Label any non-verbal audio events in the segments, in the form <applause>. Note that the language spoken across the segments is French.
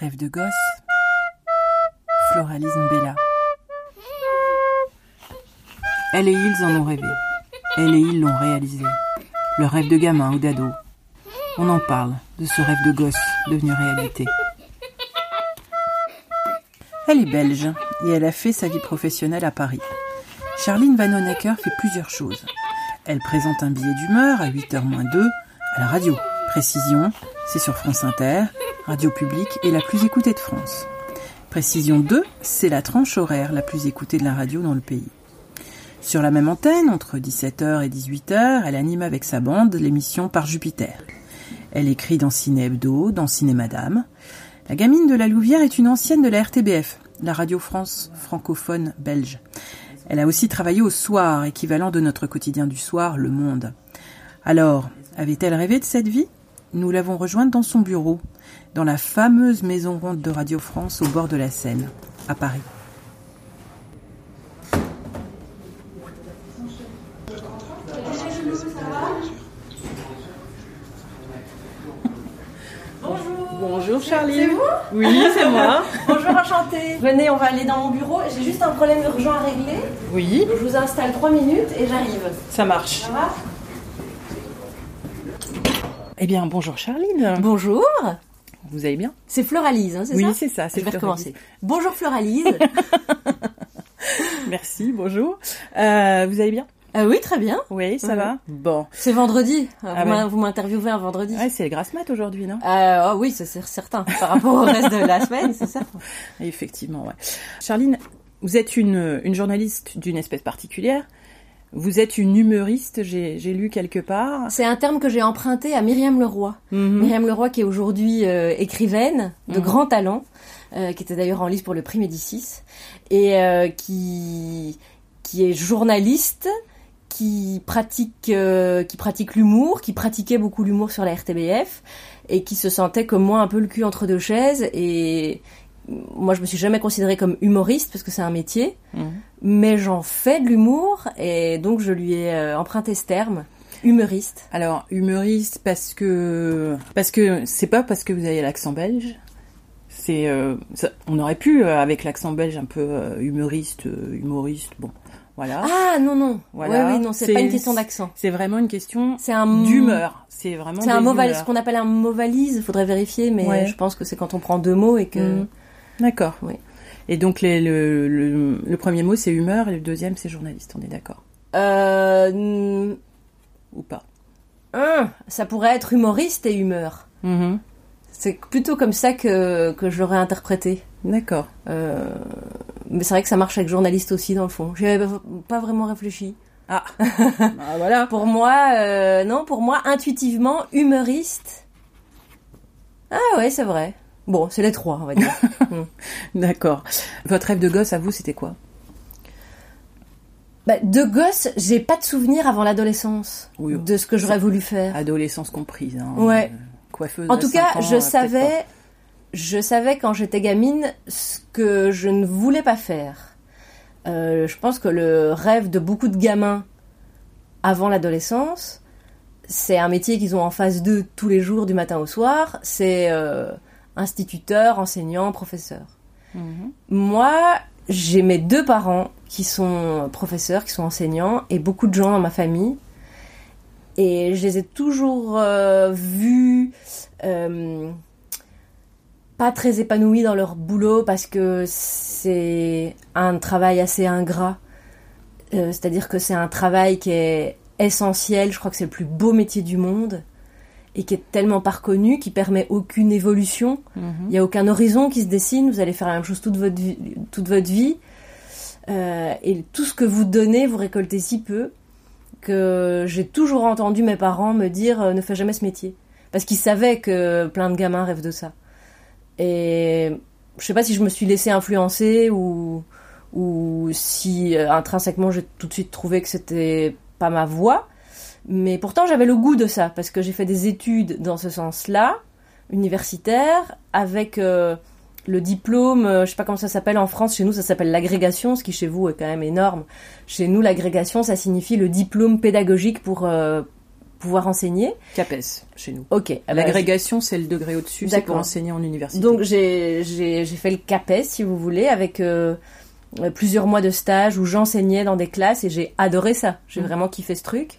Rêve de gosse. Floralisme Bella. Elle et ils en ont rêvé. Elle et ils l'ont réalisé. Le rêve de gamin ou d'ado. On en parle, de ce rêve de gosse devenu réalité. Elle est belge et elle a fait sa vie professionnelle à Paris. Charline Van Honecker fait plusieurs choses. Elle présente un billet d'humeur à 8h-2 à la radio. Précision, c'est sur France Inter, radio publique et la plus écoutée de France. Précision 2, c'est la tranche horaire la plus écoutée de la radio dans le pays. Sur la même antenne, entre 17h et 18h, elle anime avec sa bande l'émission Par Jupiter. Elle écrit dans Ciné Hebdo, dans Ciné Madame. La gamine de la Louvière est une ancienne de la RTBF, la Radio France francophone belge. Elle a aussi travaillé au soir, équivalent de notre quotidien du soir, Le Monde. Alors, avait-elle rêvé de cette vie? Nous l'avons rejointe dans son bureau, dans la fameuse maison ronde de Radio France au bord de la Seine, à Paris. Bonjour Charlie. C'est vous Oui, c'est moi. <laughs> Bonjour, enchantée. Venez, on va aller dans mon bureau. J'ai juste un problème urgent à régler. Oui, Donc, je vous installe 3 minutes et j'arrive. ça marche. Ça va? Eh bien, bonjour Charline. Bonjour. Vous allez bien C'est Floralise, hein, c'est Oui, ça c'est ça. c'est Je vais recommencer. Bonjour Floralise. <laughs> Merci, bonjour. Euh, vous allez bien Euh, oui, très bien. Oui, ça Ouais. va Bon. C'est vendredi. Euh, Ah vous ouais. vous m'interviewez un vendredi. Ouais, c'est les grasses mat aujourd'hui, non Euh, ah oui, ça c'est certain. Par rapport au reste de la semaine, c'est certain. <laughs> Effectivement, ouais. Charline, vous êtes une, une journaliste d'une espèce particulière. Vous êtes une humoriste, j'ai lu quelque part. C'est un terme que j'ai emprunté à Myriam Leroy. Mhm. Myriam Leroy qui est aujourd'hui euh, écrivaine de Mhm. grand talent, euh, qui était d'ailleurs en lice pour le prix Médicis, et euh, qui, qui est journaliste, qui pratique, qui pratique l'humour, qui pratiquait beaucoup l'humour sur la RTBF, et qui se sentait comme moi un peu le cul entre deux chaises. Et moi, je me suis jamais considérée comme humoriste parce que c'est un métier, mais j'en fais de l'humour, et donc je lui ai euh, emprunté ce terme, humoriste. Alors, humoriste parce que parce que c'est pas parce que vous avez l'accent belge. C'est euh, on aurait pu euh, avec l'accent belge un peu humoriste, humoriste. Bon, voilà. Ah non non, Voilà. ouais, oui non, c'est pas une question d'accent. C'est vraiment une question C'est un d'humeur. C'est vraiment C'est un mot ce qu'on appelle un mot valise. Faudrait vérifier, mais Ouais. je pense que c'est quand on prend deux mots et que Mhm. D'accord. Oui. Et donc les- le, le, le premier mot c'est humeur et le deuxième c'est journaliste. On est d'accord? Euh, ou pas? Un, ça pourrait être humoriste et humeur. Mhm. C'est plutôt comme ça que que je l'aurais interprété. D'accord. Euh, mais c'est vrai que ça marche avec journaliste aussi dans le fond. J'y avais pas vraiment réfléchi. Ah. <laughs> Bah, voilà. Pour moi, euh, non, pour moi, intuitivement, humoriste. Ah ouais, c'est vrai. Bon, c'est les trois, on va dire. <laughs> D'accord. Votre rêve de gosse à vous c'était quoi? Bah, de gosse, j'ai pas de souvenir avant l'adolescence Oui. de ce que j'aurais voulu faire. Adolescence comprise. Hein. Ouais. Coiffeuse. En tout cas, ans, je euh, savais, je savais quand j'étais gamine ce que je ne voulais pas faire. Euh, je pense que le rêve de beaucoup de gamins avant l'adolescence, c'est un métier qu'ils ont en face d'eux tous les jours du matin au soir. C'est euh, instituteur, enseignant, professeur. Mhm. Moi, j'ai mes deux parents qui sont professeurs, qui sont enseignants, et beaucoup de gens dans ma famille. Et je les ai toujours euh, vus euh, pas très épanouis dans leur boulot parce que c'est un travail assez ingrat. Euh, C'est-à-dire que c'est un travail qui est essentiel, je crois que c'est le plus beau métier du monde, et qui est tellement pas reconnu, qui permet aucune évolution. Mhm. Il n'y a aucun horizon qui se dessine, vous allez faire la même chose toute votre vie. Toute votre vie. Euh, et tout ce que vous donnez, vous récoltez si peu que j'ai toujours entendu mes parents me dire euh, ne fais jamais ce métier. Parce qu'ils savaient que plein de gamins rêvent de ça. Et je sais pas si je me suis laissée influencer ou, ou si euh, intrinsèquement j'ai tout de suite trouvé que c'était pas ma voie. Mais pourtant j'avais le goût de ça parce que j'ai fait des études dans ce sens-là, universitaire, avec euh, le diplôme, euh, je sais pas comment ça s'appelle en France, chez nous ça s'appelle l'agrégation, ce qui chez vous est quand même énorme. Chez nous l'agrégation ça signifie le diplôme pédagogique pour, euh, pouvoir enseigner. CAPES, chez nous. Ok. eh ben, L'agrégation, c'est le degré au-dessus, c'est pour enseigner en université. Donc j'ai fait le CAPES si vous voulez avec euh, plusieurs mois de stage où j'enseignais dans des classes et j'ai adoré ça. J'ai Mhm. vraiment kiffé ce truc.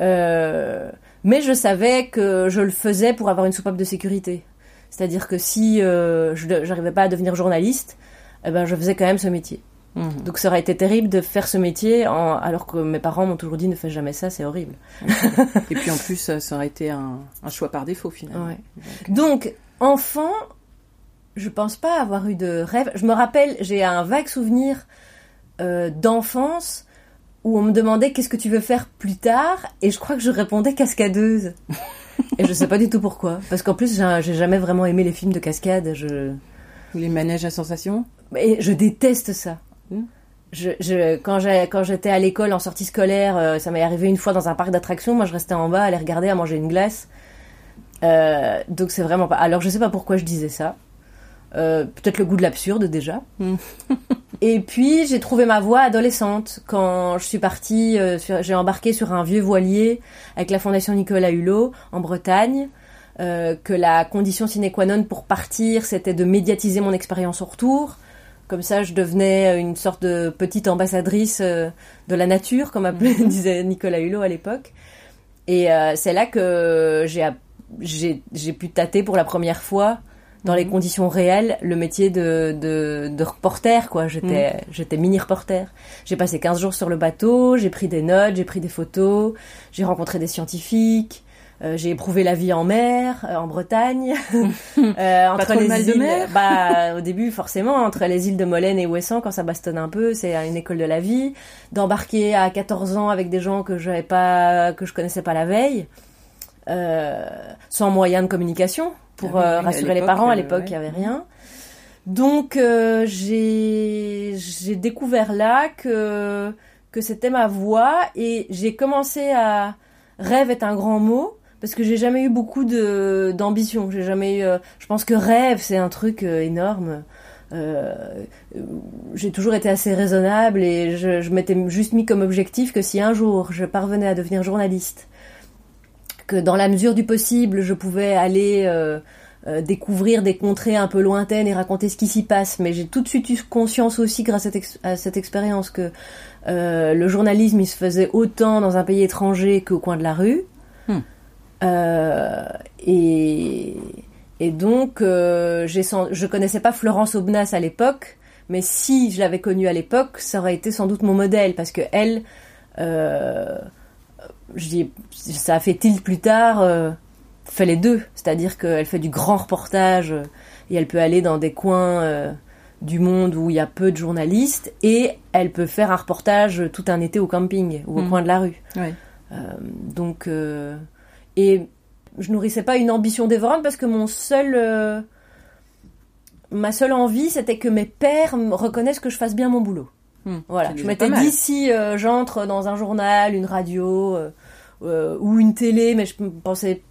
Euh, mais je savais que je le faisais pour avoir une soupape de sécurité. C'est-à-dire que si euh, je n'arrivais pas à devenir journaliste, eh ben je faisais quand même ce métier. Mhm. Donc ça aurait été terrible de faire ce métier en- alors que mes parents m'ont toujours dit ne fais jamais ça, c'est horrible. Et puis en plus, ça aurait été un, un choix par défaut finalement. Ouais. Donc, enfant, je pense pas avoir eu de rêve. Je me rappelle, j'ai un vague souvenir euh, d'enfance où on me demandait qu'est-ce que tu veux faire plus tard, et je crois que je répondais cascadeuse. <laughs> et je sais pas du tout pourquoi, parce qu'en plus j'ai jamais vraiment aimé les films de cascade. Je Ou les manèges à sensation et je déteste ça. Hmm. Je, je, quand j'étais à l'école en sortie scolaire, euh, ça m'est arrivé une fois dans un parc d'attractions. Moi, je restais en bas à les regarder, à manger une glace. Euh, donc c'est vraiment pas. Alors je sais pas pourquoi je disais ça. Euh, Peut-être le goût de l'absurde déjà. Hmm. <laughs> Et puis j'ai trouvé ma voie adolescente quand je suis partie. euh, j'ai embarqué sur un vieux voilier avec la Fondation Nicolas Hulot en Bretagne. euh, que la condition sine qua non pour partir, c'était de médiatiser mon expérience au retour. Comme ça, je devenais une sorte de petite ambassadrice euh, de la nature, comme appelait, <laughs> disait Nicolas Hulot à l'époque. Et euh, c'est là que j'ai pu tâter pour la première fois dans les conditions réelles le métier de, de, de reporter quoi. J'étais j'étais mini reporter. J'ai passé 15 jours sur le bateau j'ai pris des notes j'ai pris des photos j'ai rencontré des scientifiques euh, j'ai éprouvé la vie en mer euh, en Bretagne <laughs> euh, <laughs> entre les mal de îles mer. Bah <laughs> au début forcément entre les îles de Molène et Ouessant quand ça bastonne un peu c'est une école de la vie. D'embarquer à 14 ans avec des gens que j'avais pas que je connaissais pas la veille euh, sans moyen de communication pour Ah oui, euh, rassurer les parents. À euh, l'époque, il y avait rien. Donc euh, j'ai découvert là que que c'était ma voie et j'ai commencé à rêve est un grand mot parce que j'ai jamais eu beaucoup de d'ambition. J'ai jamais eu. je pense que rêve c'est un truc énorme. Euh, j'ai toujours été assez raisonnable et je, je m'étais juste mis comme objectif que si un jour je parvenais à devenir journaliste, que dans la mesure du possible je pouvais aller euh, euh, découvrir des contrées un peu lointaines et raconter ce qui s'y passe, mais j'ai tout de suite eu conscience aussi grâce à cette, ex- à cette expérience que euh, le journalisme il se faisait autant dans un pays étranger qu'au coin de la rue. Hmm. Et, et donc, sen- je connaissais pas Florence Aubenas à l'époque, mais si je l'avais connue à l'époque, ça aurait été sans doute mon modèle, parce que elle, je dis, ça a fait tilt plus tard, euh, fait les deux, c'est-à-dire qu'elle fait du grand reportage euh, et elle peut aller dans des coins euh, du monde où il y a peu de journalistes et elle peut faire un reportage tout un été au camping ou au Mhm. coin de la rue. Ouais. Euh, donc, et je nourrissais pas une ambition dévorante parce que mon seul, ma seule envie, c'était que mes pères reconnaissent que je fasse bien mon boulot. Hmm. Voilà, je m'étais dit si euh, j'entre dans un journal, une radio euh, euh, ou une télé, mais je pensais,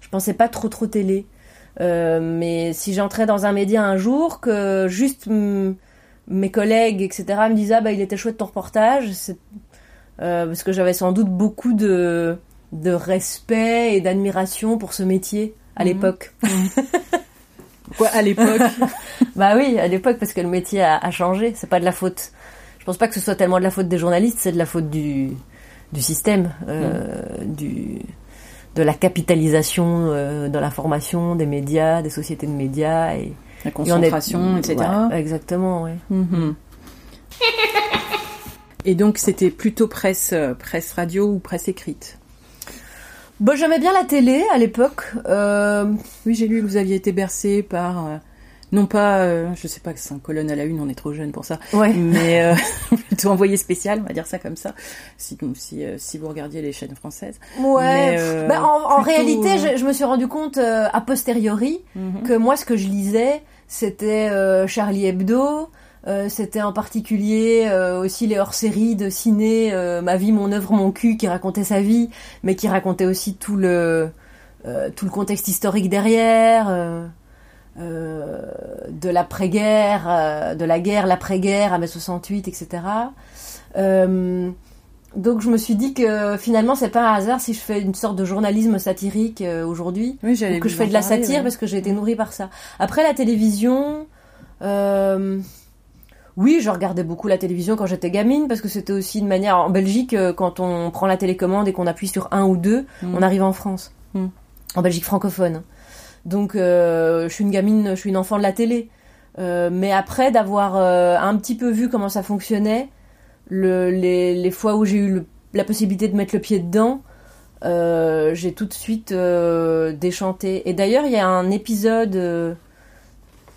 je pensais pas trop trop télé. Euh, mais si j'entrais dans un média un jour, que juste mes collègues, etc., me disaient ah, bah il était chouette ton reportage, c'est euh, parce que j'avais sans doute beaucoup de de respect et d'admiration pour ce métier à Mhm. l'époque. Quoi, à l'époque <laughs> Bah oui, à l'époque, parce que le métier a, a changé. C'est pas de la faute. Je pense pas que ce soit tellement de la faute des journalistes, c'est de la faute du, du système, euh, du, de la capitalisation euh, de l'information, des médias, des sociétés de médias. Et, La et on est- concentration, etc. Ouais, exactement, ouais. Mhm. Et donc c'était plutôt presse, euh, presse radio ou presse écrite? Bon, j'aimais bien la télé à l'époque. Euh, Oui, j'ai lu que vous aviez été bercé par, non pas, euh, je sais pas, c'est un colonne à la une, on est trop jeune pour ça, ouais. mais euh, <laughs> <laughs> plutôt envoyé spécial, on va dire ça comme ça, si, si, euh, si vous regardiez les chaînes françaises. Ouais. Mais, euh, Bah, en, en réalité, euh, je, je me suis rendu compte euh, a posteriori Mhm. que moi, ce que je lisais, c'était euh, Charlie Hebdo. euh, c'était en particulier euh, aussi les hors-séries de ciné euh, Ma vie, mon œuvre, mon cul qui racontait sa vie, mais qui racontait aussi tout le euh, tout le contexte historique derrière, de l'après-guerre, euh, de la guerre, l'après-guerre, à mai 68, etc. Euh, donc je me suis dit que finalement c'est pas un hasard si je fais une sorte de journalisme satirique euh, aujourd'hui Oui, ou que je fais de la parler, satire ouais. parce que j'ai été nourrie par ça. Après la télévision, euh, oui, je regardais beaucoup la télévision quand j'étais gamine parce que c'était aussi une manière. En Belgique, euh, quand on prend la télécommande et qu'on appuie sur un ou deux, Mm. on arrive en France, Mm. en Belgique francophone. Donc euh, je suis une gamine, je suis une enfant de la télé. Euh, mais après d'avoir euh, un petit peu vu comment ça fonctionnait, le, les, les fois où j'ai eu le- la possibilité de mettre le pied dedans, euh, j'ai tout de suite euh, déchanté. Et d'ailleurs, il y a un épisode euh,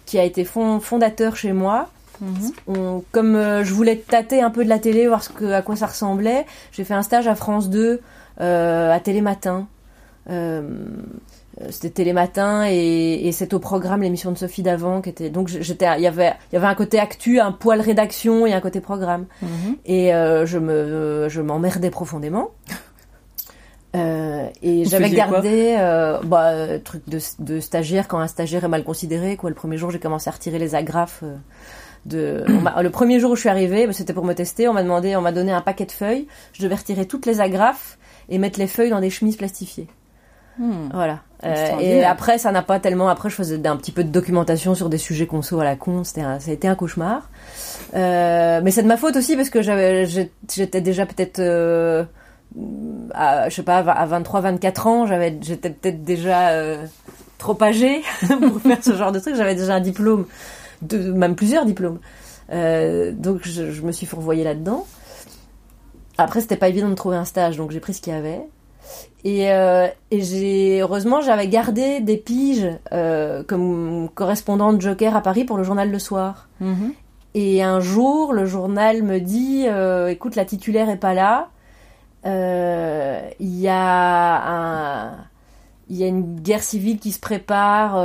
qui a été fond- fondateur chez moi. Mhm. On- comme je voulais tâter un peu de la télé, voir ce que, à quoi ça ressemblait, j'ai fait un stage à France 2 euh, à Télématin. Euh, c'était Télématin et, et c'est au programme l'émission de Sophie d'avant qui était donc j'étais il y avait il y avait un côté actu un poil rédaction et un côté programme Mhm. et euh, je me je m'emmerdais profondément <laughs> Euh, et j'avais gardé euh, bah, truc de, de stagiaire quand un stagiaire est mal considéré quoi le premier jour j'ai commencé à retirer les agrafes de le premier jour où je suis arrivée bah, c'était pour me tester on m'a demandé on m'a donné un paquet de feuilles je devais retirer toutes les agrafes et mettre les feuilles dans des chemises plastifiées Hmm. voilà. Euh, et après, ça n'a pas tellement. Après, je faisais un petit peu de documentation sur des sujets conso à la con. C'était, un- ça a été un cauchemar. Euh, mais c'est de ma faute aussi parce que j'avais, j'étais déjà peut-être, euh, à, je sais pas, à 23, 24 ans. J'avais, j'étais peut-être déjà euh, trop âgée <laughs> pour faire ce genre de truc. J'avais déjà un diplôme, de, même plusieurs diplômes. Euh, donc, je, je me suis fourvoyée là-dedans. Après, c'était pas évident de trouver un stage, donc j'ai pris ce qu'il y avait. Et, euh, et j'ai heureusement j'avais gardé des piges euh, comme correspondante Joker à Paris pour le journal le soir. Mhm. Et un jour, le journal me dit euh, écoute, la titulaire est pas là. Il y a un, il y a une guerre civile qui se prépare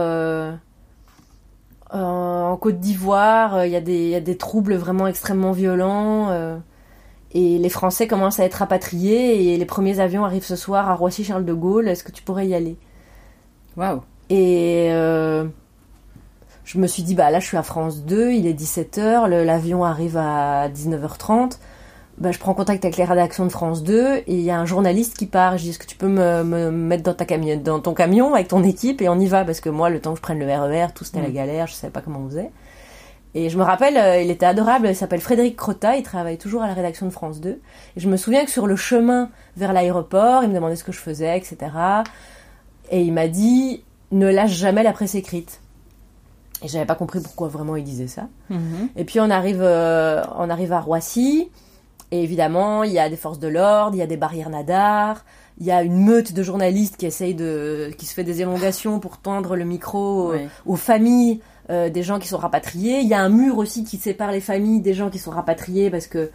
en Côte d'Ivoire. Il y y a des troubles vraiment extrêmement violents. Et les Français commencent à être rapatriés et les premiers avions arrivent ce soir à Roissy-Charles de Gaulle. Est-ce que tu pourrais y aller? Waouh. Et euh, je me suis dit, bah là je suis à France 2, il est 17h, le- l'avion arrive à 19h30. Bah, je prends contact avec les rédactions de France 2 et il y a un journaliste qui part. Je dis, est-ce que tu peux me, me mettre dans, ta camion, dans ton camion avec ton équipe et on y va? Parce que moi, le temps que je prenne le RER, tout c'était la Mm. galère, je savais pas comment on faisait. Et je me rappelle, euh, il était adorable, il s'appelle Frédéric Crotta, il travaille toujours à la rédaction de France 2. Et je me souviens que sur le chemin vers l'aéroport, il me demandait ce que je faisais, etc. Et il m'a dit, ne lâche jamais la presse écrite. Et j'avais pas compris pourquoi vraiment il disait ça. Mhm. Et puis on arrive, euh, on arrive à Roissy, et évidemment il y a des forces de l'ordre, il y a des barrières nadar, il y a une meute de journalistes qui essaye de, qui se fait des élongations pour tendre le micro aux familles euh, des gens qui sont rapatriés. Il y a un mur aussi qui sépare les familles des gens qui sont rapatriés parce que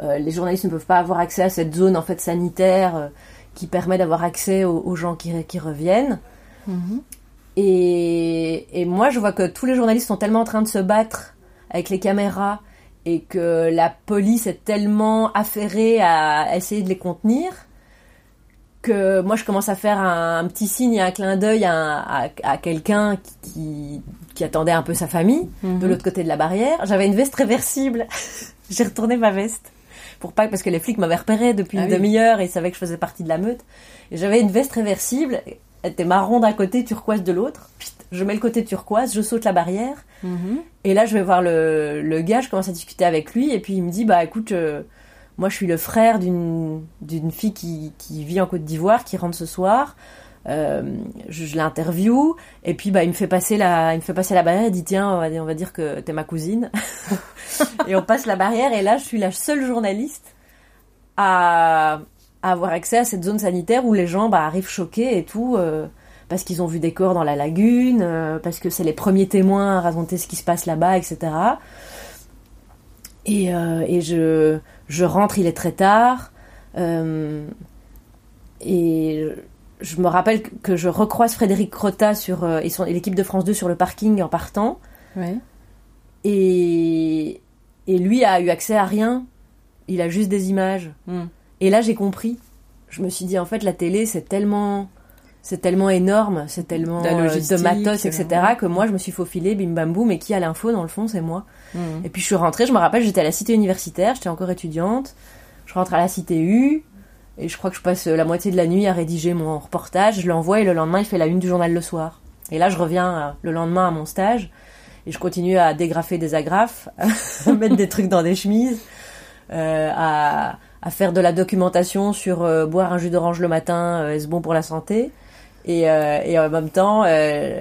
euh, les journalistes ne peuvent pas avoir accès à cette zone en fait sanitaire euh, qui permet d'avoir accès aux, aux gens qui, qui reviennent. Mhm. Et, et moi, je vois que tous les journalistes sont tellement en train de se battre avec les caméras et que la police est tellement affairée à essayer de les contenir que moi, je commence à faire un, un petit signe et un clin d'œil à, à- à quelqu'un qui, qui, qui attendait un peu sa famille de Mhm. l'autre côté de la barrière. J'avais une veste réversible. <laughs> J'ai retourné ma veste pour pas parce que les flics m'avaient repéré depuis Ah une oui. demi-heure et ils savaient que je faisais partie de la meute. Et j'avais une veste réversible. Elle était marron d'un côté, turquoise de l'autre. Je mets le côté turquoise, je saute la barrière. Mhm. Et là, je vais voir le, le gars, je commence à discuter avec lui, et puis il me dit, bah écoute, euh, moi je suis le frère d'une fille qui, qui vit en Côte d'Ivoire, qui rentre ce soir. Euh, je, je l'interview, et puis bah il me fait passer la, il me fait passer la barrière, il dit tiens, on va, on va dire que t'es ma cousine. <laughs> et on passe la barrière, et là je suis la seule journaliste à, avoir accès à cette zone sanitaire où les gens bah, arrivent choqués et tout. euh, parce qu'ils ont vu des corps dans la lagune, euh, parce que c'est les premiers témoins à raconter ce qui se passe là-bas, etc. Et, et je, je rentre, il est très tard. euh, et je me rappelle que je recroise Frédéric Crotta sur, euh, et, l'équipe de France 2 sur le parking en partant. Ouais. Et, et lui a eu accès à rien. Il a juste des images. Mhm. Et là, j'ai compris. Je me suis dit, en fait, la télé, c'est tellement, c'est tellement énorme, c'est tellement euh, de matos, euh, etc., que moi, je me suis faufilée, bim bam boum, et qui a l'info, dans le fond, c'est moi. Mhm. Et puis, je suis rentrée, je me rappelle, j'étais à la cité universitaire, j'étais encore étudiante. Je rentre à la Cité U et je crois que je passe la moitié de la nuit à rédiger mon reportage. Je l'envoie et le lendemain, il fait la une du journal le soir. Et là, je reviens euh, le lendemain à mon stage et je continue à dégrafer des agrafes, <laughs> à mettre des trucs dans des chemises, euh, à, à faire de la documentation sur euh, boire un jus d'orange le matin, euh, est-ce bon pour la santé? Et, euh, et en même temps, euh,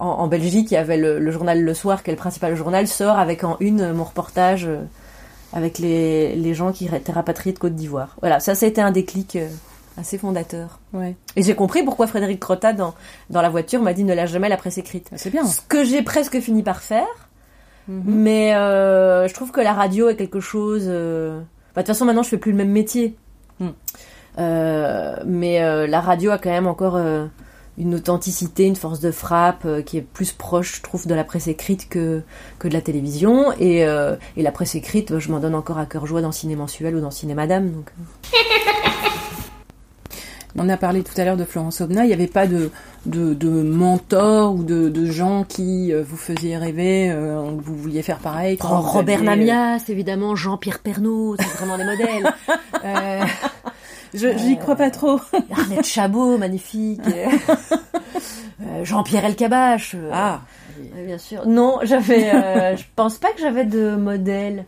en, en Belgique, il y avait le, le journal Le Soir, qui est le principal journal, sort avec en une euh, mon reportage avec les, les gens qui étaient rapatriés de Côte d'Ivoire. Voilà, ça, ça a été un déclic assez fondateur. Ouais. Et j'ai compris pourquoi Frédéric Crotta, dans, dans la voiture, m'a dit ne lâche jamais la presse écrite. Ah, C'est bien. Ce que j'ai presque fini par faire, Mhm. mais euh, je trouve que la radio est quelque chose. euh, bah, De toute façon, maintenant, je fais plus le même métier. Mm. Euh, mais euh, la radio a quand même encore euh, une authenticité, une force de frappe euh, qui est plus proche, je trouve, de la presse écrite que, que de la télévision. Et, euh, et la presse écrite, bah, je m'en donne encore à cœur joie dans Ciné Mensuel ou dans Ciné Madame. Donc, On a parlé tout à l'heure de Florence Obna. Il n'y avait pas de, de, de mentors ou de, de gens qui vous faisaient rêver, euh, vous vouliez faire pareil. quand Oh, Robert aviez, Namias, évidemment, Jean-Pierre Pernaut, c'est vraiment des modèles. <laughs> Euh, Je j'y crois pas trop. <laughs> Arnette Chabot, magnifique. <laughs> Euh, Jean-Pierre Elkabach. euh, Ah. euh, bien sûr. Non, j'avais. euh, <laughs> je pense pas que j'avais de modèle.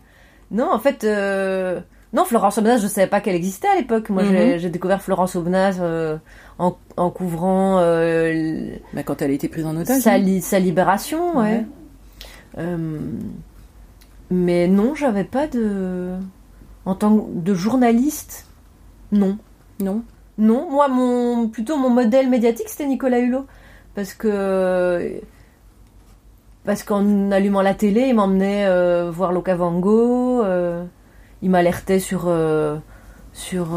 Non, en fait. euh, non, Florence Aubenas, je savais pas qu'elle existait à l'époque. Moi, j'ai- j'ai découvert Florence Aubenas euh, en, en couvrant euh, l- Bah, quand elle a été prise en otage. sa, li- sa libération, ouais. Ouais. Euh, mais non, j'avais pas de. En tant que de journaliste, non. Non. Non, moi, mon, plutôt mon modèle médiatique, c'était Nicolas Hulot. Parce que. Parce qu'en allumant la télé, il m'emmenait euh, voir l'Okavango, euh, il m'alertait sur. euh, sur.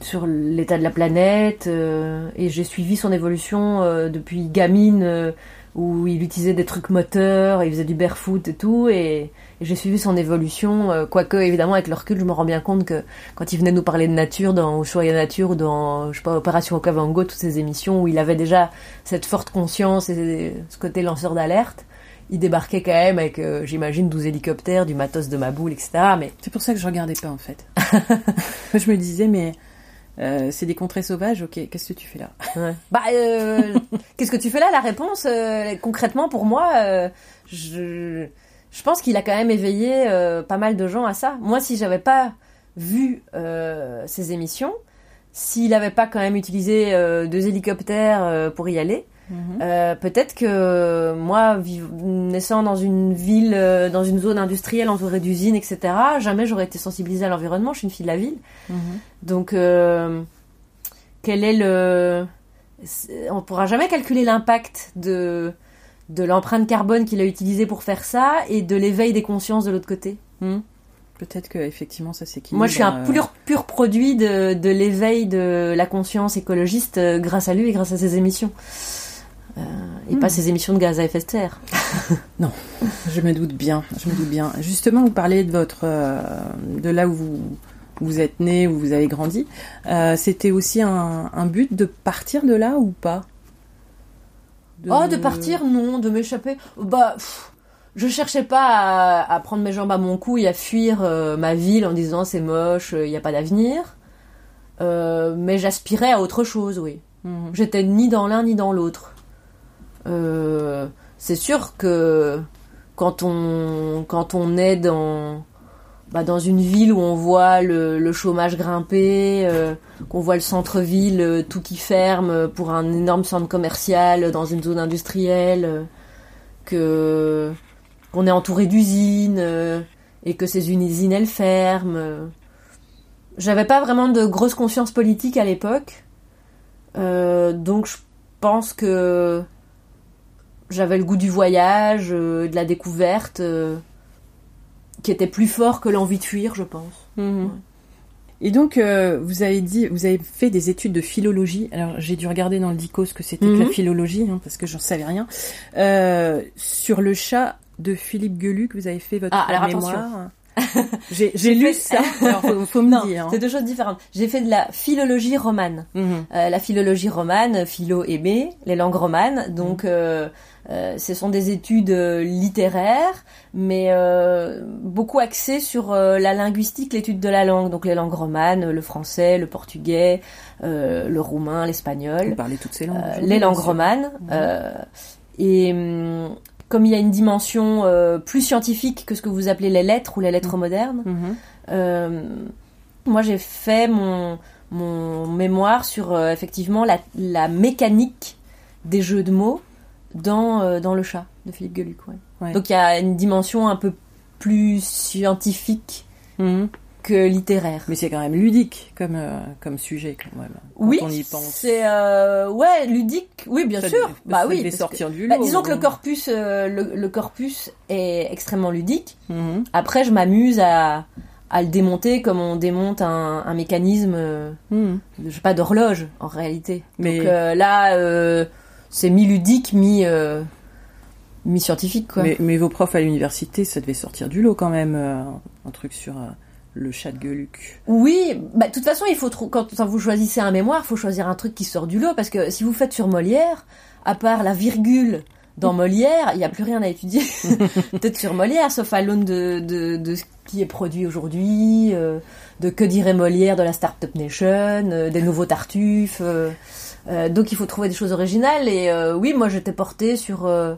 sur l'état de la planète, et j'ai suivi son évolution depuis gamine, où il utilisait des trucs moteurs, il faisait du barefoot et tout, et, et j'ai suivi son évolution, euh, quoique évidemment avec le recul, je me rends bien compte que quand il venait nous parler de nature dans Choya Nature ou dans, je sais pas, Opération Okavango, toutes ces émissions où il avait déjà cette forte conscience et ce côté lanceur d'alerte, il débarquait quand même avec, euh, j'imagine, 12 hélicoptères, du matos de ma boule, etc. Mais C'est pour ça que je regardais pas en fait. <laughs> je me disais mais euh, c'est des contrées sauvages. Ok, qu'est-ce que tu fais là? Ouais. Bah, euh, <laughs> qu'est-ce que tu fais là? La réponse, euh, concrètement, pour moi, je, je pense qu'il a quand même éveillé euh, pas mal de gens à ça. Moi, si j'avais pas vu euh, ces émissions, s'il avait pas quand même utilisé euh, deux hélicoptères euh, pour y aller, euh, peut-être que moi, naissant dans une ville, dans une zone industrielle entourée d'usines, etc., jamais j'aurais été sensibilisée à l'environnement. Je suis une fille de la ville. Donc, euh, quel est le. On pourra jamais calculer l'impact de, de l'empreinte carbone qu'il a utilisée pour faire ça et de l'éveil des consciences de l'autre côté. Hmm. Peut-être que effectivement ça s'équilibre. Moi, je suis un pur, pur produit de, de l'éveil de la conscience écologiste euh, grâce à lui et grâce à ses émissions. Euh, et pas ses émissions de gaz à effet de serre. <laughs> Je me doute bien, je me doute bien. Justement, vous parlez de votre, euh, de là où vous, vous êtes né, où vous avez grandi. Euh, C'était aussi un, un but de partir de là ou pas? Oh, de partir, non, de m'échapper. Bah, pff, je cherchais pas à, à prendre mes jambes à mon cou et à fuir euh, ma ville en disant c'est moche, il n'y a pas d'avenir. Euh, mais j'aspirais à autre chose, oui. Mhm. J'étais ni dans l'un ni dans l'autre. Euh, c'est sûr que quand on, quand on est dans, bah, dans une ville où on voit le, chômage grimper, euh, qu'on voit le centre-ville euh, tout qui ferme pour un énorme centre commercial dans une zone industrielle, euh, qu'on est entouré d'usines euh, et que ces usines elles ferment. euh. J'avais pas vraiment de grosse conscience politique à l'époque, euh, donc je pense que j'avais le goût du voyage, euh, de la découverte, euh, qui était plus fort que l'envie de fuir, je pense. Mhm. Et donc, euh, vous avez dit, vous avez fait des études de philologie. Alors, j'ai dû regarder dans le dico ce que c'était que la Mhm. philologie, hein, parce que j'en savais rien. Euh, sur le chat de Philippe Geluc, vous avez fait votre Ah, alors mémoire. attention. <laughs> J'ai lu fait- ça. <laughs> Alors, faut, faut me Non, dire. hein. c'est deux choses différentes. J'ai fait de la philologie romane. Mhm. Euh, la philologie romane, philo aimé, les langues romanes. Donc, euh, euh, ce sont des études euh, littéraires, mais euh, beaucoup axées sur la linguistique, l'étude de la langue. Donc, les langues romanes, le français, le portugais, le roumain, Vous l'espagnol, parlez toutes ces langues. les langues romanes. euh, et hum, comme il y a une dimension euh, plus scientifique que ce que vous appelez les lettres ou les lettres modernes, Mhm. euh, moi, j'ai fait mon, mon mémoire sur euh, effectivement la, la mécanique des jeux de mots dans, dans Le Chat de Philippe Geluc. ouais. Ouais. Donc il y a une dimension un peu plus scientifique Mhm. Que littéraire. Mais c'est quand même ludique comme, euh, comme sujet quand même. Quand oui, on y pense. c'est euh, ouais ludique. Oui, bien Ça sûr. devait- bah ça oui. parce sortir que- du bah, lot. disons que le donc. corpus, euh, le, le corpus est extrêmement ludique. Mhm. Après, je m'amuse à, à le démonter comme on démonte un, un mécanisme. Mhm. je sais pas d'horloge en réalité. Mais- Donc là, c'est mi-ludique, mi, euh, mi-scientifique quoi. Mais, mais vos profs à l'université, ça devait sortir du lot quand même. un truc sur le chat de Gueuluc. Oui, bah de toute façon, il faut quand, vous choisissez un mémoire, faut choisir un truc qui sort du lot parce que si vous faites sur Molière, à part la virgule dans Molière, il n'y a plus rien à étudier. <laughs> Peut-être sur Molière, sauf à l'aune de, de, de ce qui est produit aujourd'hui, euh, de que dirait Molière de la Startup Nation, euh, des nouveaux Tartuffes. euh, euh, donc il faut trouver des choses originales. Et euh, oui, moi j'étais portée sur, euh,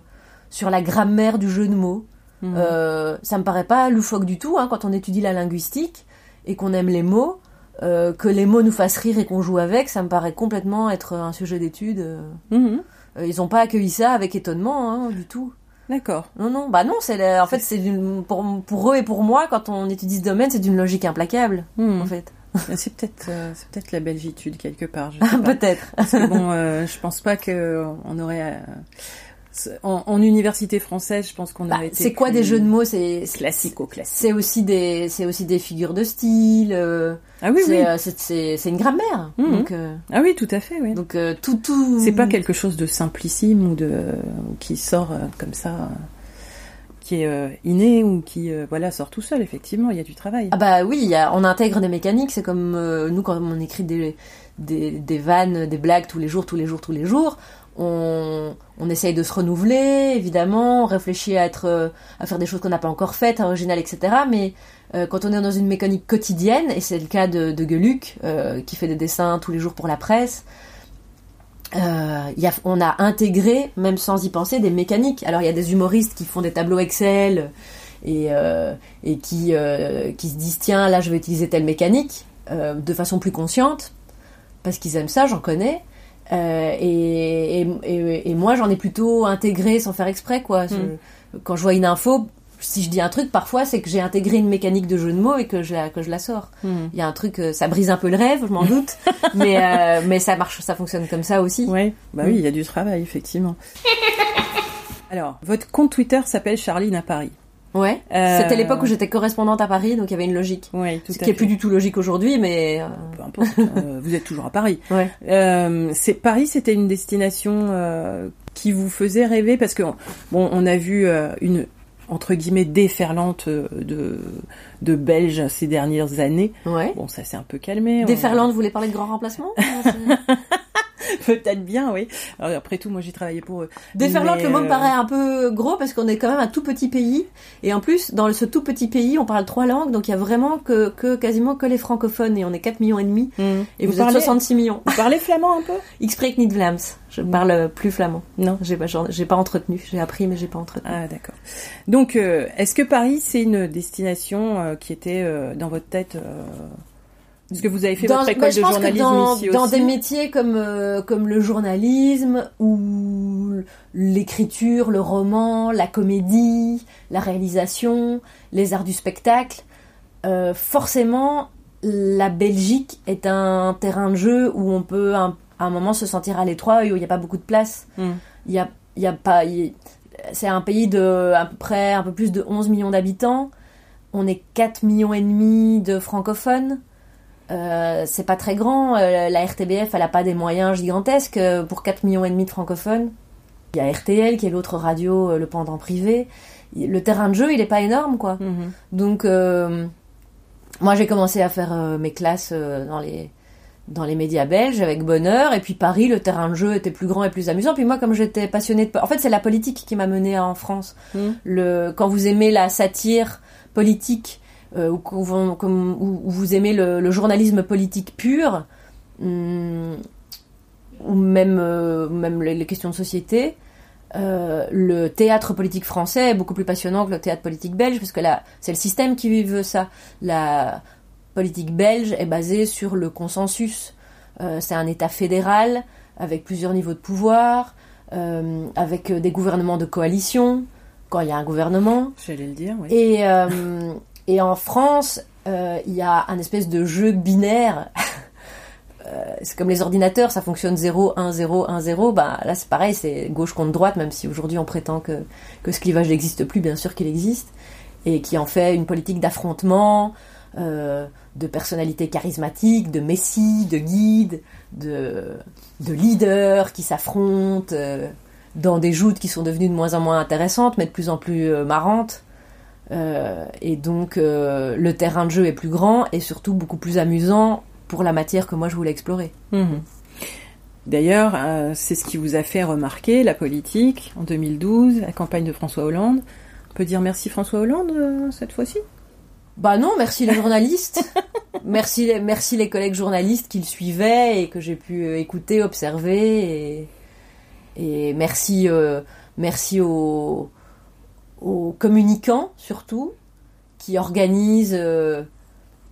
sur la grammaire du jeu de mots. Mhm. Euh, ça me paraît pas loufoque du tout hein, quand on étudie la linguistique et qu'on aime les mots. euh, que les mots nous fassent rire et qu'on joue avec, ça me paraît complètement être un sujet d'étude. euh. Mhm. Euh, ils ont pas accueilli ça avec étonnement hein, du tout. D'accord. Non, non, bah non, c'est en fait c'est pour, pour eux et pour moi quand on étudie ce domaine, c'est d'une logique implacable Mhm. en fait. <laughs> C'est peut-être euh, c'est peut-être la belgitude quelque part. <laughs> Peut-être. Parce que bon, euh, je pense pas que on aurait en, en université française, je pense qu'on Bah, aurait été c'est quoi des jeux de mots? C'est classico classique. C'est aussi des c'est aussi des figures de style. euh, Ah oui c'est oui. euh, c'est- une grammaire. Mhm. Donc euh, Ah oui, tout à fait, oui. donc tout tout. C'est pas quelque chose de simplissime ou de qui sort comme ça, qui est inné ou qui voilà sort tout seul. Effectivement, il y a du travail. Ah bah oui, y a, on intègre des mécaniques, c'est comme nous quand on écrit des, des, des vannes, des blagues tous les jours, tous les jours, tous les jours, on, essaye de se renouveler, évidemment, on réfléchit euh, à faire des choses qu'on n'a pas encore faites, originales, etc. Mais euh, quand on est dans une mécanique quotidienne, et c'est le cas de, de Geluc, euh, qui fait des dessins tous les jours pour la presse, on a intégré, même sans y penser, des mécaniques. Alors il y a des humoristes qui font des tableaux Excel et, qui, qui se disent tiens là je vais utiliser telle mécanique de façon plus consciente parce qu'ils aiment ça, j'en connais. Euh, et, et, et, et moi j'en ai plutôt intégré sans faire exprès quoi. Je- quand je vois une info, si je dis un truc parfois c'est que j'ai intégré une mécanique de jeu de mots et que je la, que je la sors. Mhm. Il y a un truc, euh, ça brise un peu le rêve, je m'en doute, <laughs> mais euh, mais ça marche, ça fonctionne comme ça aussi. Ouais, bah oui, il y a du travail effectivement. Alors, votre compte Twitter s'appelle Charline à Paris. Ouais. Euh, C'était l'époque où j'étais correspondante à Paris, donc il y avait une logique. Oui, tout Ce à qui est fait. plus du tout logique aujourd'hui, mais euh, Peu importe, euh, vous êtes toujours à Paris. <laughs> ouais. Euh, c'est Paris, c'était une destination euh, qui vous faisait rêver parce que bon, on a vu euh, une entre guillemets déferlante de de Belges ces dernières années. Ouais. Bon, ça s'est un peu calmé. on- Déferlante, vous voulez parler de grand remplacement? <laughs> <laughs> Peut-être bien, oui. Alors, après tout, moi j'ai travaillé pour eux. Déferlante, Mais, le mot me euh, paraît un peu gros parce qu'on est quand même un tout petit pays. Et en plus, dans ce tout petit pays, on parle trois langues, donc il y a vraiment que, que quasiment que les francophones et on est 4 millions et demi. Et vous, êtes parlez, 66 millions. vous parlez flamand un peu? <laughs> Spreek niet Vlaams. Je parle plus flamand. Non. J'ai pas, j'ai pas entretenu. J'ai appris, mais j'ai pas entretenu. Ah d'accord. Donc, euh, est-ce que Paris c'est une destination euh, qui était euh, dans votre tête Est-ce que vous avez fait Dans- votre école de journalisme dans, ici dans aussi des métiers comme euh, comme le journalisme ou l'écriture, le roman, la comédie, la réalisation, les arts du spectacle, euh, forcément la Belgique est un terrain de jeu où on peut un- à un moment se sentir à l'étroit et où il n'y a pas beaucoup de place. Hmm. Il y a, y a pas, c'est un pays de à peu près un peu plus de 11 millions d'habitants. On est 4 millions et demi de francophones. Euh, c'est pas très grand. Euh, la RTBF, elle a pas des moyens gigantesques euh, pour 4 millions et demi de francophones. Il y a RTL qui est l'autre radio, euh, le pendant privé. Le terrain de jeu, il est pas énorme, quoi. Mhm. Donc, moi, j'ai commencé à faire mes classes dans les dans les médias belges avec bonheur. Et puis Paris, le terrain de jeu était plus grand et plus amusant. Puis moi, comme j'étais passionnée de... En fait, c'est la politique qui m'a menée en France. Mhm. Le... Quand vous aimez la satire politique ou, comme- ou- ou vous aimez le, le journalisme politique pur, hum, ou même, euh, même les, les questions de société, euh, le théâtre politique français est beaucoup plus passionnant que le théâtre politique belge, parce que là, c'est le système qui veut ça. La politique belge est basée sur le consensus. Euh, c'est un État fédéral avec plusieurs niveaux de pouvoir, euh, avec euh, des gouvernements de coalition, quand il y a un gouvernement. J'allais le dire, oui. Et, euh, et en France, euh, il y a un espèce de jeu binaire. <laughs> Euh, c'est comme les ordinateurs, ça fonctionne 0, 1, 0, 1, 0. Bah, là, c'est pareil, c'est gauche contre droite, même si aujourd'hui on prétend que, que ce clivage n'existe plus, bien sûr qu'il existe. Et qui en fait une politique d'affrontement, euh, de personnalités charismatiques, de messies, de guides, de, de leaders qui s'affrontent euh, dans des joutes qui sont devenues de moins en moins intéressantes, mais de plus en plus euh, marrantes. Euh, et donc euh, le terrain de jeu est plus grand et surtout beaucoup plus amusant pour la matière que moi je voulais explorer. Mhm. D'ailleurs, euh, c'est ce qui vous a fait remarquer la politique en 2012, la campagne de François Hollande. On peut dire merci François Hollande euh, cette fois-ci? Bah non, merci les journalistes. <laughs> merci, les- merci les collègues journalistes qui le suivaient et que j'ai pu écouter, observer. Et, et merci, euh, merci aux, aux communicants surtout qui organisent, euh,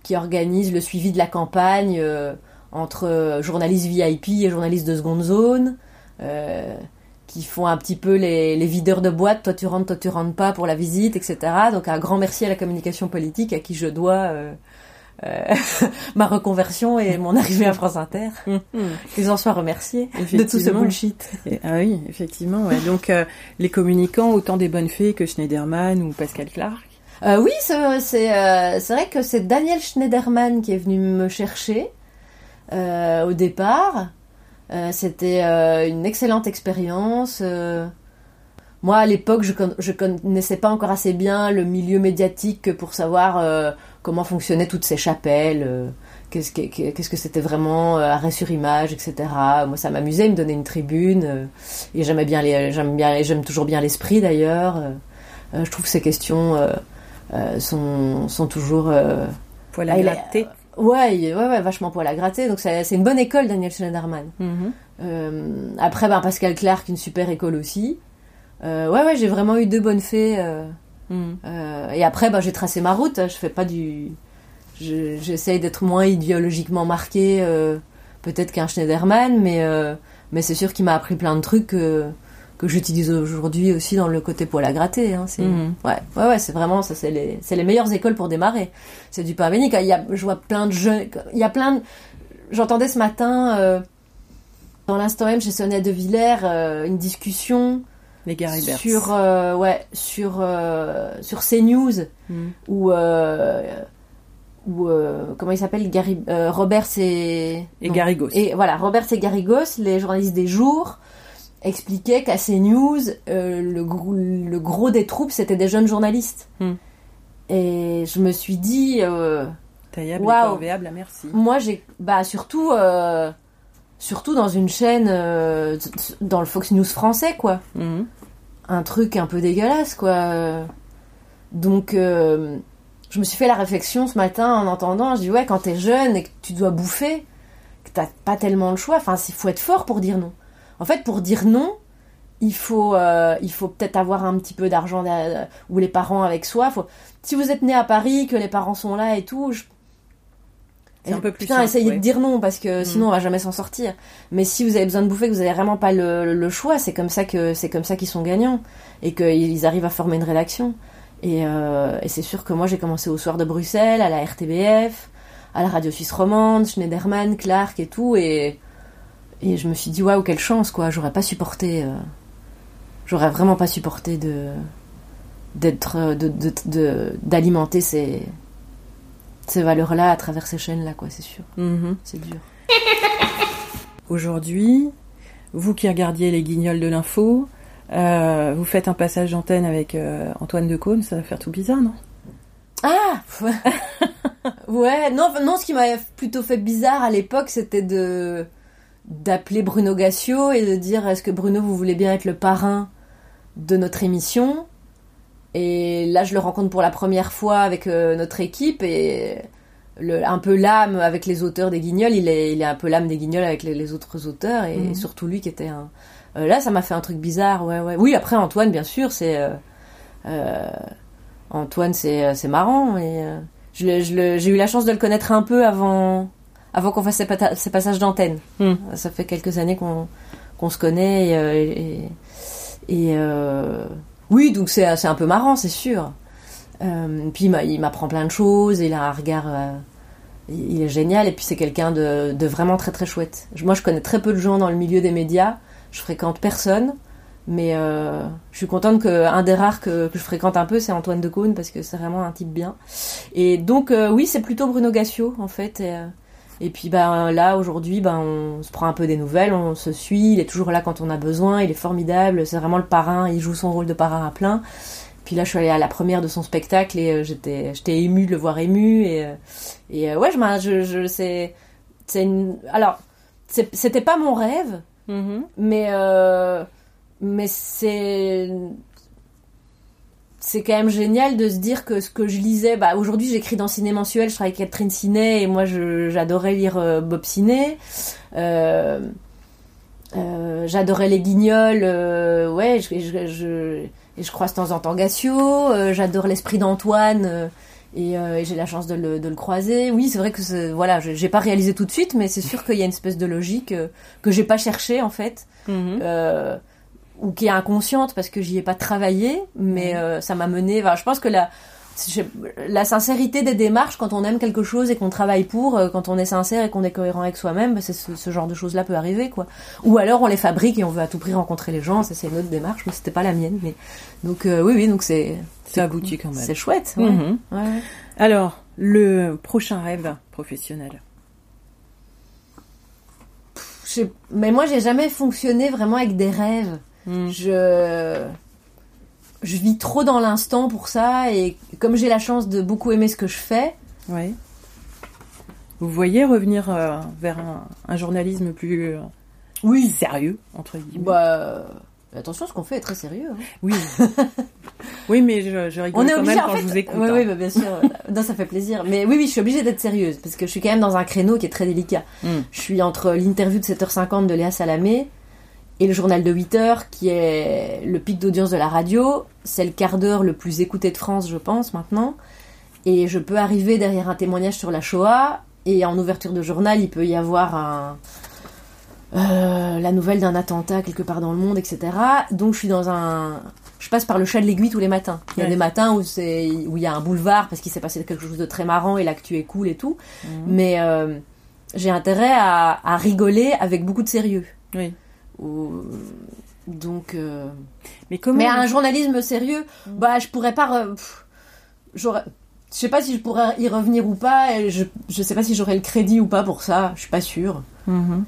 qui organisent le suivi de la campagne euh, entre euh, journalistes VIP et journalistes de seconde zone. qui font un petit peu les, videurs de boîte, toi tu rentres, toi tu rentres pas pour la visite, etc. Donc un grand merci à la communication politique à qui je dois euh, <laughs> ma reconversion et mon arrivée à France Inter. Qu'ils en soient remerciés de tout ce bullshit. Et- Ah oui, effectivement. Ouais. Donc euh, les communicants, autant des bonnes fées que Schneiderman ou Pascal Clark. Euh, oui, c'est vrai que c'est Daniel Schneiderman qui est venu me chercher au départ. C'était une excellente expérience. Moi, à l'époque, je, con- je connaissais pas encore assez bien le milieu médiatique pour savoir comment fonctionnaient toutes ces chapelles. euh, Qu'est-ce que c'était vraiment euh, arrêt sur image, etc. Moi, ça m'amusait, il me donnait une tribune. euh, et j'aimais bien les, j'aime bien, j'aime toujours bien l'esprit d'ailleurs. je trouve que ces questions sont, sont toujours. Poil à gratter. ouais, ouais, ouais, vachement poil à gratter. Donc c'est une bonne école, Daniel Schneiderman. Mhm. Euh, après, ben, Pascal Clark, une super école aussi. Euh, ouais, ouais, j'ai vraiment eu deux bonnes fées. euh, Mhm. euh, et après, ben, j'ai tracé ma route. Je fais pas du. je- J'essaye d'être moins idéologiquement marqué, euh, peut-être qu'un Schneiderman, mais, euh, mais c'est sûr qu'il m'a appris plein de trucs que, que j'utilise aujourd'hui aussi dans le côté poil à gratter. Hein, c'est- Mhm. Ouais, ouais, ouais, c'est vraiment ça, c'est les, les meilleures écoles pour démarrer. C'est du pain béni. Quand Il y a, je vois plein de jeunes, il y a plein de, j'entendais ce matin, dans l'instant même chez Sonia De Villers, une discussion Les sur, euh, ouais, sur, euh, sur CNews, Mhm. où, euh, où comment il s'appelle, Gary, Robert c'est, Et non. Garrigos. Et voilà, Robert et Garrigos, les journalistes des jours, expliquaient qu'à CNews, le, gros- le gros des troupes, c'était des jeunes journalistes. Hmm. Et je me suis dit, Taillable Waouh. et corvéable merci. moi j'ai, bah surtout, surtout dans une chaîne, euh, dans le Fox News français, quoi Mhm. un truc un peu dégueulasse, quoi. Donc, euh, je me suis fait la réflexion ce matin en entendant. Je dis, ouais, quand t'es jeune et que tu dois bouffer, que t'as pas tellement le choix, enfin, il faut être fort pour dire non. En fait, pour dire non, il faut, euh, il faut peut-être avoir un petit peu d'argent ou les parents avec soi. Faut... Si vous êtes né à Paris, que les parents sont là et tout, je... C'est un peu plus Putain, simple, essayez ouais. de dire non parce que Mm. sinon on va jamais s'en sortir. Mais si vous avez besoin de bouffer, que vous avez vraiment pas le, le choix, c'est comme ça que c'est comme ça qu'ils sont gagnants et qu'ils arrivent à former une rédaction. Et, euh, et c'est sûr que moi j'ai commencé au soir de Bruxelles, à la RTBF, à la radio suisse romande, Schneiderman, Clark et tout, et et je me suis dit waouh quelle chance quoi. J'aurais pas supporté, euh, j'aurais vraiment pas supporté de d'être de de- de- d'alimenter ces ces valeurs là à travers ces chaînes là quoi, c'est sûr. Mhm. C'est dur. <laughs> Aujourd'hui, vous qui regardiez les guignols de l'info, euh, vous faites un passage d'antenne avec euh, Antoine Decaune, ça va faire tout bizarre, non? Ah <laughs> Ouais, non, non, ce qui m'avait plutôt fait bizarre à l'époque, c'était de d'appeler Bruno Gassio et de dire est-ce que Bruno, vous voulez bien être le parrain de notre émission? Et là, je le rencontre pour la première fois avec euh, notre équipe et le, un peu l'âme avec les auteurs des Guignols, il est, il est un peu l'âme des Guignols avec les, les autres auteurs et Mhm. surtout lui qui était un. Euh, là, ça m'a fait un truc bizarre, ouais, ouais. Oui, après Antoine, bien sûr, c'est. euh, Antoine, c'est c'est marrant et je je j'ai eu la chance de le connaître un peu avant avant qu'on fasse ces, pata- passages d'antenne. Hmm. Ça fait quelques années qu'on qu'on se connaît et, et, et, oui, donc c'est c'est un peu marrant, c'est sûr. Euh, puis il m'a- il m'apprend plein de choses, il a un regard, euh, il est génial et puis c'est quelqu'un de, de vraiment très très chouette. Moi, je connais très peu de gens dans le milieu des médias, je fréquente personne. Mais euh, je suis contente que un des rares que, je fréquente un peu, c'est Antoine Decaune parce que c'est vraiment un type bien. Et donc euh, oui, c'est plutôt Bruno Gassio en fait. Euh, et puis ben là aujourd'hui, ben on se prend un peu des nouvelles, on se suit. Il est toujours là quand on a besoin. Il est formidable. C'est vraiment le parrain. Il joue son rôle de parrain à plein. Puis là, je suis allée à la première de son spectacle et euh, j'étais j'étais émue de le voir ému et euh, et euh, ouais, je, je, je c'est c'est une alors c'était pas mon rêve, mais euh, mais c'est c'est quand même génial de se dire que ce que je lisais bah aujourd'hui j'écris dans Ciné Mensuel je travaille avec Catherine Ciné et moi j'adorais lire euh, Bob Ciné euh, euh, j'adorais les guignols ouais je, je, je- et je croise de temps en temps Gassio j'adore l'esprit d'Antoine et, et j'ai la chance de le, de le croiser. Oui c'est vrai que voilà je- j'ai pas réalisé tout de suite mais c'est sûr <laughs> qu'il y a une espèce de logique que j'ai pas cherché en fait. Mhm. euh, ou qui est inconsciente parce que j'y ai pas travaillé, mais euh, ça m'a mené. Enfin, je pense que la, sincérité des démarches, quand on aime quelque chose et qu'on travaille pour, euh, quand on est sincère et qu'on est cohérent avec soi-même, bah, c'est ce, ce genre de choses-là peut arriver, quoi. Ou alors on les fabrique et on veut à tout prix rencontrer les gens, ça c'est une autre démarche, mais c'était pas la mienne. Mais donc euh, oui, oui, donc c'est Ça aboutit quand même. c'est chouette. Ouais. Mhm. Ouais. Alors, le prochain rêve professionnel? Mais moi j'ai jamais fonctionné vraiment avec des rêves. Mhm. je je vis trop dans l'instant pour ça et comme j'ai la chance de beaucoup aimer ce que je fais Ouais. Vous voyez revenir euh, vers un, un journalisme plus euh, oui sérieux, entre guillemets? Bah euh, attention ce qu'on fait est très sérieux hein. Oui. <laughs> oui, mais je, je rigole on est quand obligé même en quand fait je vous écoute. oui, hein. oui bah, bien sûr non ça fait plaisir mais oui oui je suis obligée d'être sérieuse parce que je suis quand même dans un créneau qui est très délicat Mm. je suis entre l'interview de 7h50 de Léa Salamé et le journal de 8h qui est le pic d'audience de la radio c'est le quart d'heure le plus écouté de France je pense maintenant et je peux arriver derrière un témoignage sur la Shoah et en ouverture de journal il peut y avoir un euh, la nouvelle d'un attentat quelque part dans le monde etc donc je suis dans un je passe par le chat de l'aiguille tous les matins il y a Ouais. des matins où c'est où il y a un boulevard parce qu'il s'est passé quelque chose de très marrant et l'actu est cool et tout Mhm. mais euh, j'ai intérêt à, à rigoler avec beaucoup de sérieux Oui. Ou- donc euh, Mais comment mais un journalisme sérieux, bah je pourrais pas. re-. Je sais pas si je pourrais y revenir ou pas. et je, je sais pas si j'aurais le crédit ou pas pour ça. Je suis pas sûre. Mhm.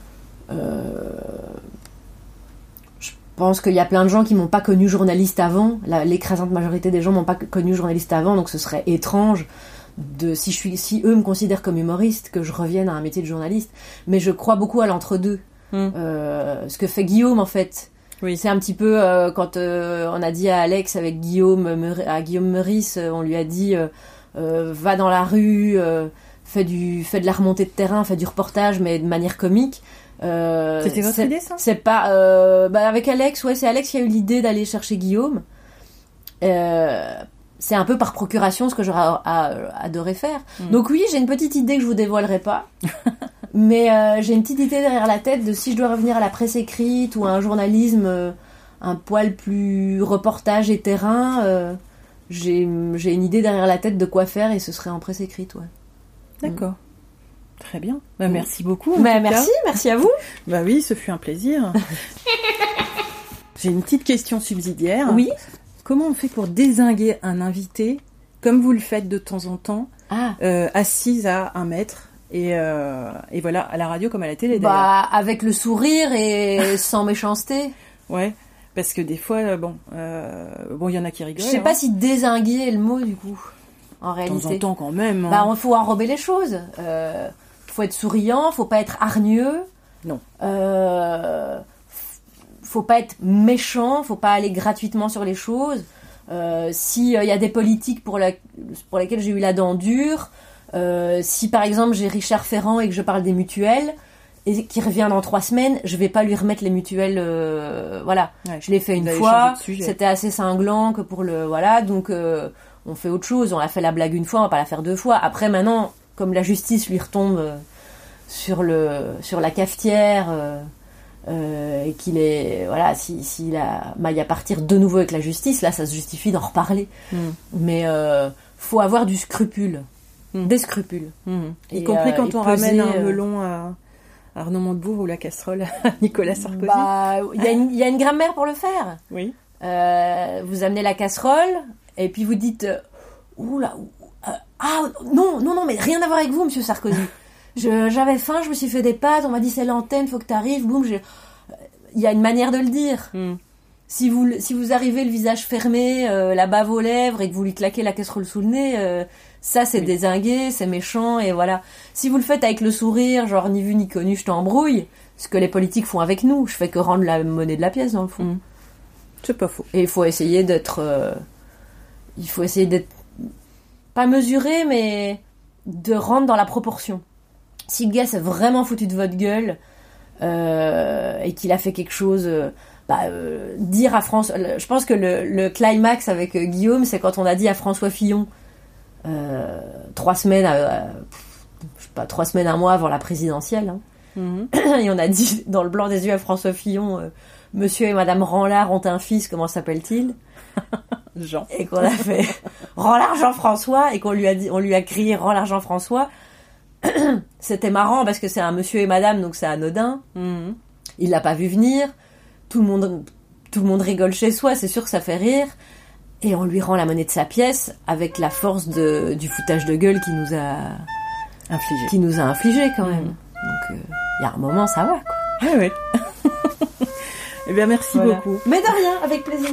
Je pense qu'il y a plein de gens qui m'ont pas connu journaliste avant. L'écrasante majorité des gens m'ont pas connu journaliste avant, donc ce serait étrange de si je suis si eux me considèrent comme humoriste que je revienne à un métier de journaliste. Mais je crois beaucoup à l'entre-deux. Mm. Euh, ce que fait Guillaume en fait. Oui. C'est un petit peu euh, quand euh, on a dit à Alex avec Guillaume à Guillaume Meurice, on lui a dit va dans la rue, fais du fais de la remontée de terrain, fais du reportage mais de manière comique. C'était votre idée, ça? C'est pas bah, avec Alex, ouais, c'est Alex qui a eu l'idée d'aller chercher Guillaume. C'est un peu par procuration ce que j'aurais adoré faire. Mm. Donc oui, j'ai une petite idée que je vous dévoilerai pas. <laughs> Mais euh, j'ai une petite idée derrière la tête de si je dois revenir à la presse écrite ou à un journalisme euh, un poil plus reportage et terrain, euh, j'ai j'ai une idée derrière la tête de quoi faire et ce serait en presse écrite, ouais. D'accord. Très bien. Bah, merci beaucoup. Bah, merci, merci à vous. <laughs> Bah oui, ce fut un plaisir. <laughs> J'ai une petite question subsidiaire. Oui. Comment on fait pour désinguer un invité, comme vous le faites de temps en temps, Ah. euh, assise à un mètre? Et, euh, et voilà, à la radio comme à la télé. Bah, avec le sourire et <laughs> sans méchanceté. Ouais. Parce que des fois, euh, bon, euh, bon, il y en a qui Je rigolent. sais hein. pas si désinguer est le mot du coup, en de temps réalité. en temps quand même. hein. Bah, il faut enrober les choses. Euh, faut être souriant, faut pas être hargneux. Non. Euh, faut pas être méchant, faut pas aller gratuitement sur les choses. Euh, si il y a des politiques pour, la, pour lesquelles j'ai eu la dent dure, euh, si par exemple j'ai Richard Ferrand et que je parle des mutuelles et qui revient dans trois semaines, je vais pas lui remettre les mutuelles. euh, voilà, Ouais. je l'ai fait une fois. C'était assez cinglant que pour le voilà, donc euh, on fait autre chose. On a fait la blague une fois, on va pas la faire deux fois. Après maintenant, comme la justice lui retombe sur le sur la cafetière. euh, et qu'il est voilà si s'il a maille à partir de nouveau avec la justice là ça se justifie d'en reparler Mm. mais euh, faut avoir du scrupule Mm. des scrupules Mhm. Y compris quand et on peser, ramène un euh, melon à Arnaud Montebourg ou la casserole à <laughs> Nicolas Sarkozy. bah il y, a une- il y a une grammaire pour le faire oui. Euh, vous amenez la casserole et puis vous dites euh, oula ou- ah non non non mais rien à voir avec vous monsieur Sarkozy <laughs> j'avais faim je me suis fait des pâtes on m'a dit c'est l'antenne faut que t'arrives boum il y a une manière de le dire Mm. si vous si vous arrivez le visage fermé euh, la bave aux lèvres et que vous lui claquez la casserole sous le nez euh, ça c'est Oui. désingué c'est méchant et voilà si vous le faites avec le sourire genre ni vu ni connu je t'embrouille ce que les politiques font avec nous je fais que rendre la monnaie de la pièce dans le fond Mm. C'est pas faux. et il faut essayer d'être. euh, il faut essayer d'être. Pas mesuré, mais de rentrer dans la proportion. Si le gars s'est vraiment foutu de votre gueule euh, et qu'il a fait quelque chose. euh, bah, dire à François. Je pense que le, le climax avec Guillaume, c'est quand on a dit à François Fillon, euh, trois semaines, à- je sais pas, trois semaines, un mois avant la présidentielle, hein, Mhm. <clears throat> et on a dit dans le blanc des yeux à François Fillon, euh, Monsieur et Madame Ranlard ont un fils, comment s'appelle-t-il? <laughs> Jean. Et qu'on a fait Rends l'argent François et qu'on lui a dit, on lui a crié Rends l'argent François. <clears throat> C'était marrant parce que c'est un Monsieur et Madame, donc c'est anodin. Mhm. Il l'a pas vu venir. Tout le monde, tout le monde rigole chez soi. C'est sûr que ça fait rire. Et on lui rend la monnaie de sa pièce avec la force de, du foutage de gueule qui nous a, Infligé. qui nous a infligé quand même. Donc euh, il y a un moment, ça va. Quoi. Ah ouais. <laughs> eh bien, merci Voilà. beaucoup. Mais de rien, avec plaisir.